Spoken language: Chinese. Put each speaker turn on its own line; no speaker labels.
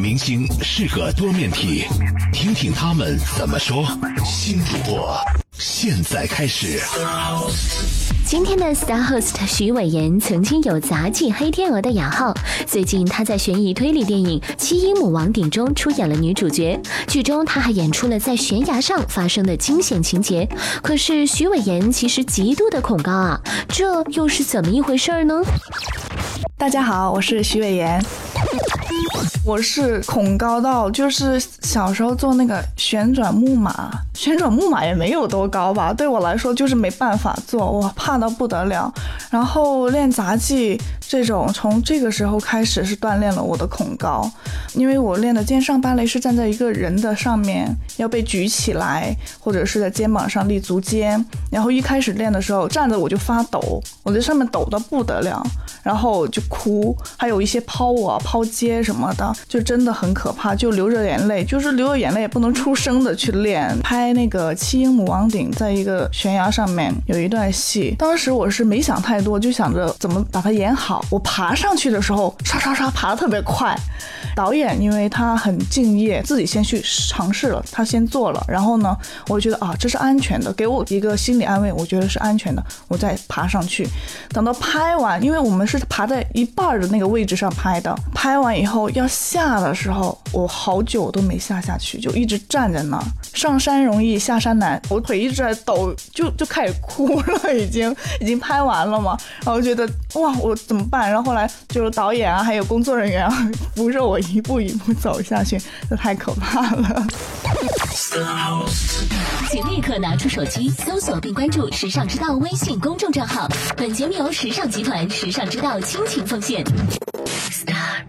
明星是个多面体，听听他们怎么说。新主播现在开始。
今天的 Star Host 徐伟言曾经有杂技黑天鹅的雅号，最近他在悬疑推理电影《七英母王鼎》中出演了女主角，剧中他还演出了在悬崖上发生的惊险情节。可是徐伟言其实极度的恐高啊，这又是怎么一回事呢？
大家好，我是徐伟言。我是恐高到，就是小时候坐那个旋转木马，旋转木马也没有多高吧，对我来说就是没办法做，我怕到不得了。然后练杂技这种，从这个时候开始是锻炼了我的恐高，因为我练的肩上芭蕾是站在一个人的上面，要被举起来，或者是在肩膀上立足尖。然后一开始练的时候，站着我就发抖，我在上面抖得不得了，然后就哭，还有一些抛我、抛接什么的。就真的很可怕，就流着眼泪，就是流着眼泪也不能出声的去练。拍那个七英亩王鼎，在一个悬崖上面有一段戏，当时我是没想太多，就想着怎么把它演好。我爬上去的时候，刷刷刷爬得特别快。导演因为他很敬业，自己先去尝试了，他先做了，然后呢，我觉得啊这是安全的，给我一个心理安慰，我觉得是安全的，我再爬上去。等到拍完，因为我们是爬在一半的那个位置上拍的，拍完以后要下的时候，我好久都没下下去，就一直站在那儿。上山容易下山难，我腿一直在抖，就就开始哭了，已经已经拍完了嘛，然后觉得哇我怎么办？然后后来就是导演啊，还有工作人员啊扶着我。一步一步走下去，这太可怕了。
请立刻拿出手机，搜索并关注“时尚之道”微信公众账号。本节目由时尚集团时尚之道倾情奉献。Star.